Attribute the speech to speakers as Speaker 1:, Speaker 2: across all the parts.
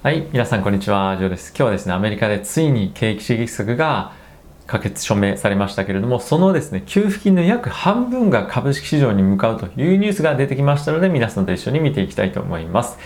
Speaker 1: はい、皆さんこんにちは、ジョーです。今日はですね、アメリカでついに景気刺激策が可決署名されましたけれども、そのですね、給付金の約半分が株式市場に向かうというニュースが出てきましたので、皆さんと一緒に見ていきたいと思います。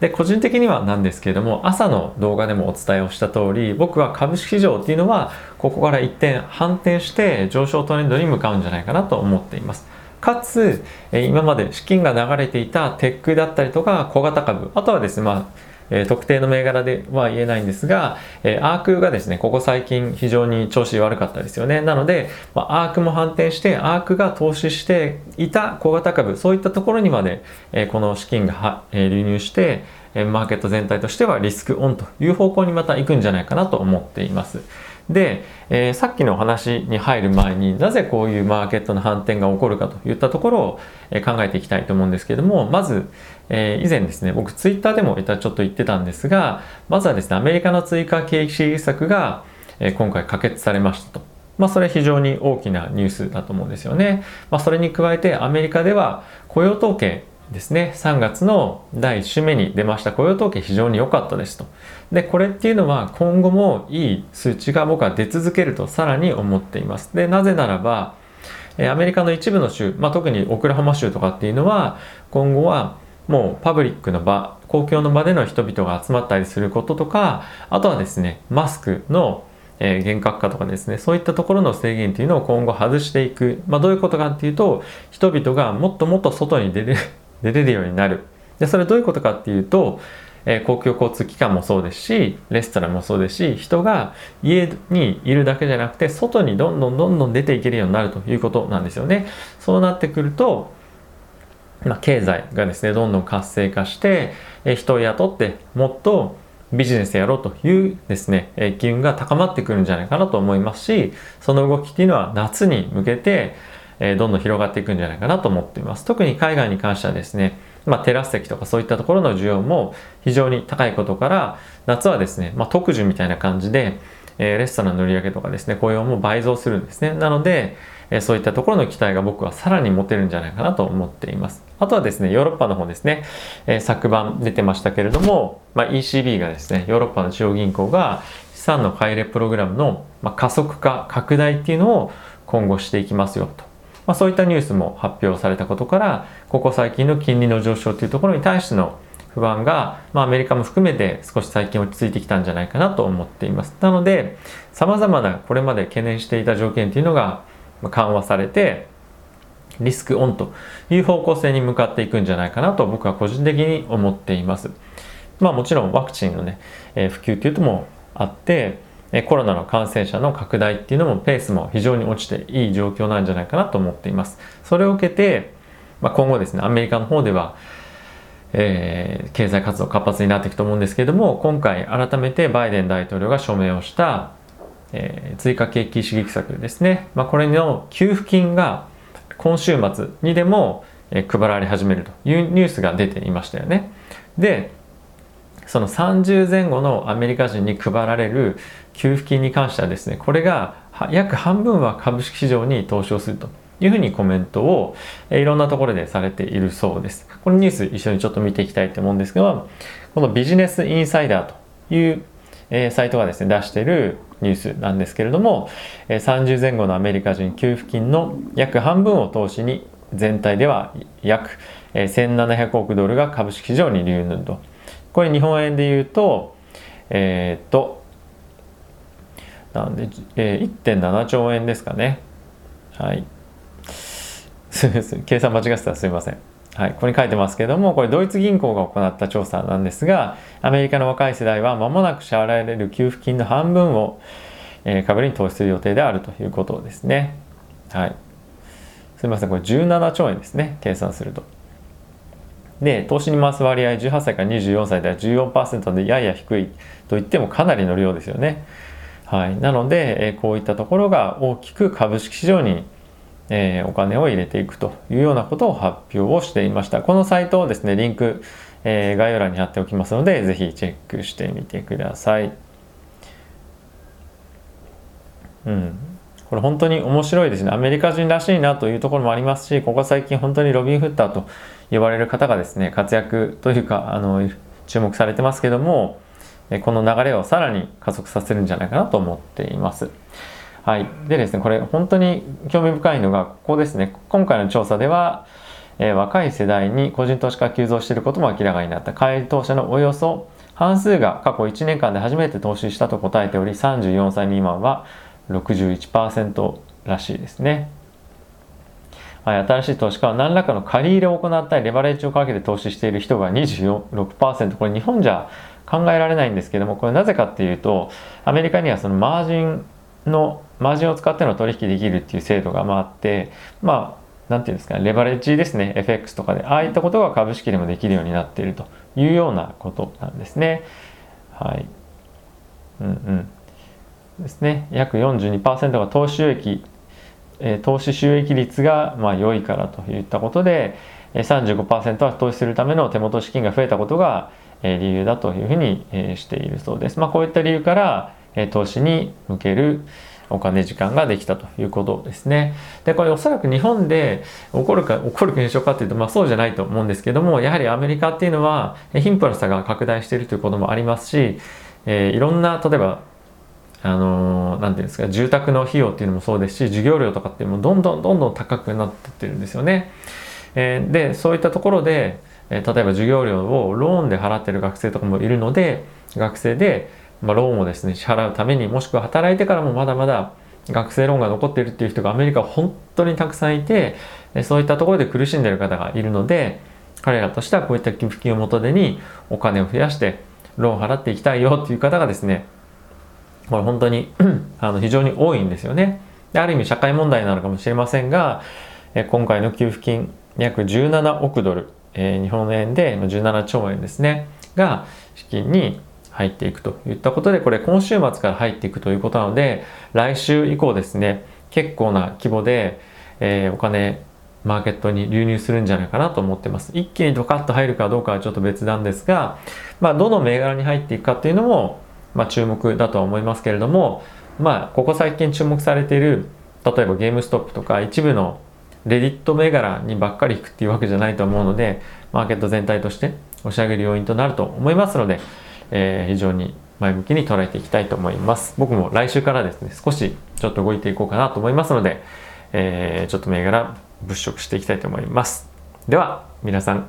Speaker 1: で、個人的にはなんですけれども、朝の動画でもお伝えをした通り、僕は株式市場っていうのは、ここから一転、反転して上昇トレンドに向かうんじゃないかなと思っています。かつ、今まで資金が流れていたテックだったりとか小型株、あとはですね、まあ、え特定の銘柄では言えないんですが、えアークがですね、ここ最近非常に調子悪かったですよね。なので、まアークも反転して、アークが投資していた小型株、そういったところにまで、えこの資金がは、え流入して、マーケット全体としてはリスクオンという方向にまた行くんじゃないかなと思っています。で、えー、さっきの話に入る前になぜこういうマーケットの反転が起こるかといったところを、えー、考えていきたいと思うんですけれどもまず、えー、以前ですね僕ツイッターでもちょっと言ってたんですがまずはですねアメリカの追加景気刺激策が、えー、今回可決されましたと。まあ、それ非常に大きなニュースだと思うんですよね。まあ、それに加えてアメリカでは雇用統計ですね。3月の第1週目に出ました雇用統計非常に良かったですと。でこれっていうのは今後もいい数値が僕は出続けるとさらに思っています。でなぜならばアメリカの一部の州、まあ、特にオクラホマ州とかっていうのは今後はもうパブリックの場公共の場での人々が集まったりすることとかあとはですねマスクのえ、厳格化とかですねそういったところの制限というのを今後外していく、まあ、どういうことかっていうと人々がもっともっと外に出れ出れるようになる。でそれどういうことかっていうと、えー、公共交通機関もそうですしレストランもそうですし人が家にいるだけじゃなくて外にどんどんどんどん出ていけるようになるということなんですよね。そうなってくるとまあ、経済がですねどんどん活性化して、え人を雇ってもっとビジネスやろうというですね、え機運が高まってくるんじゃないかなと思いますしその動きっていうのは夏に向けてえどんどん広がっていくんじゃないかなと思っています。特に海外に関してはですね、まあ、テラス席とかそういったところの需要も非常に高いことから夏はですね、まあ、特需みたいな感じで、え、レストランの売り上げとかですね雇用も倍増するんですね。なので、え、そういったところの期待が僕はさらに持てるんじゃないかなと思っています。あとはですねヨーロッパの方ですね、え、昨晩出てましたけれども、まあ、ECB がですねヨーロッパの中央銀行が資産の買い入れプログラムの、ま加速化拡大っていうのを今後していきますよと。まあ、そういったニュースも発表されたことからここ最近の金利の上昇というところに対しての不安が、まあ、アメリカも含めて少し最近落ち着いてきたんじゃないかなと思っています。なので様々なこれまで懸念していた条件というのが緩和されてリスクオンという方向性に向かっていくんじゃないかなと僕は個人的に思っています。まあもちろんワクチンのね、えー、普及というのもあってコロナの感染者の拡大っていうのもペースも非常に落ちていい状況なんじゃないかなと思っています。それを受けて、まあ、今後ですね、アメリカの方では、えー、経済活動活発になっていくと思うんですけれども、今回改めてバイデン大統領が署名をした、えー、追加景気刺激策ですね、まあ、これの給付金が今週末にでも、え配られ始めるというニュースが出ていましたよね。で、その30前後のアメリカ人に配られる給付金に関してはですねこれが約半分は株式市場に投資をするというふうにコメントをいろんなところでされているそうです。このニュース一緒にちょっと見ていきたいと思うんですがこのビジネスインサイダーというサイトがですね出しているニュースなんですけれども30前後のアメリカ人給付金の約半分を投資に全体では約1700億ドルが株式市場に流入とこれ日本円で言うとえー、っとなんで、えー、1.7兆円ですかね。はい。計算間違ってたらすみません。はい、ここに書いてますけども、これドイツ銀行が行った調査なんですが、アメリカの若い世代は間もなく支払われる給付金の半分を、えー、株に投資する予定であるということですね。はい。すみません、これ17兆円ですね、計算すると。で、投資に回す割合18歳から24歳では14%でやや低いと言ってもかなりの量ですよね。はい、なので、えこういったところが大きく株式市場に、えお金を入れていくというようなことを発表をしていました。このサイトをですね、リンク、え概要欄に貼っておきますので、ぜひチェックしてみてください。うん。これ本当に面白いですね。アメリカ人らしいなというところもありますし、ここ最近本当にロビン・フッターと呼ばれる方がですね、活躍というか、あの、注目されてますけども、この流れをさらに加速させるんじゃないかなと思っています。はい、でですねこれ本当に興味深いのがここですね今回の調査では、えー、若い世代に個人投資家が急増していることも明らかになった回答者のおよそ半数が過去1年間で初めて投資したと答えており34歳未満は61%らしいですね。はい、新しい投資家は何らかの借り入れを行ったりレバレッジをかけて投資している人が26%これ日本じゃ考えられないんですけどもこれなぜかっていうとアメリカにはそのマージンのマージンを使っての取引できるっていう制度がまああってまあ何て言うんですかねレバレッジですね FX とかでああいったことが株式でもできるようになっているというようなことなんですね。はい。うんうん。ですね約42%が投資収益、えー、投資収益率がまあ良いからといったことで35%は投資するための手元資金が増えたことが理由だというふうにしているそうです。まあ、こういった理由から投資に向けるお金時間ができたということですね。で、これおそらく日本で起こるか、起こる現象かというと、まあそうじゃないと思うんですけども、やはりアメリカっていうのは貧富の差が拡大しているということもありますし、えー、いろんな、例えば、あのー、ていうんですか、住宅の費用っていうのもそうですし、授業料とかっていうのもどんどんどんどん高くなってってるんですよね。えー、で、そういったところで、え例えば授業料をローンで払ってる学生とかもいるので、学生で、まあ、ローンをですね支払うためにもしくは働いてからもまだまだ学生ローンが残っているっていう人がアメリカは本当にたくさんいてそういったところで苦しんでる方がいるので彼らとしてはこういった寄付金を元手にお金を増やしてローン払っていきたいよっていう方がですねこれ本当に あの非常に多いんですよね。である意味社会問題なのかもしれませんがえ今回の給付金約17億ドル、えー、日本円で17兆円ですねが資金に入っていくといったことで、これ今週末から入っていくということなので、来週以降ですね、結構な規模で、えー、お金、マーケットに流入するんじゃないかなと思ってます。一気にドカッと入るかどうかはちょっと別なんですが、まあ、どの銘柄に入っていくかっていうのも、まあ、注目だとは思いますけれども、まあ、ここ最近注目されている、例えばゲームストップとか一部のレディット銘柄にばっかり引くっていうわけじゃないと思うので、マーケット全体として押し上げる要因となると思いますので、えー、非常に前向きに捉えていきたいと思います。僕も来週からですね、少しちょっと動いていこうかなと思いますので、えー、ちょっと銘柄物色していきたいと思います。では、皆さん、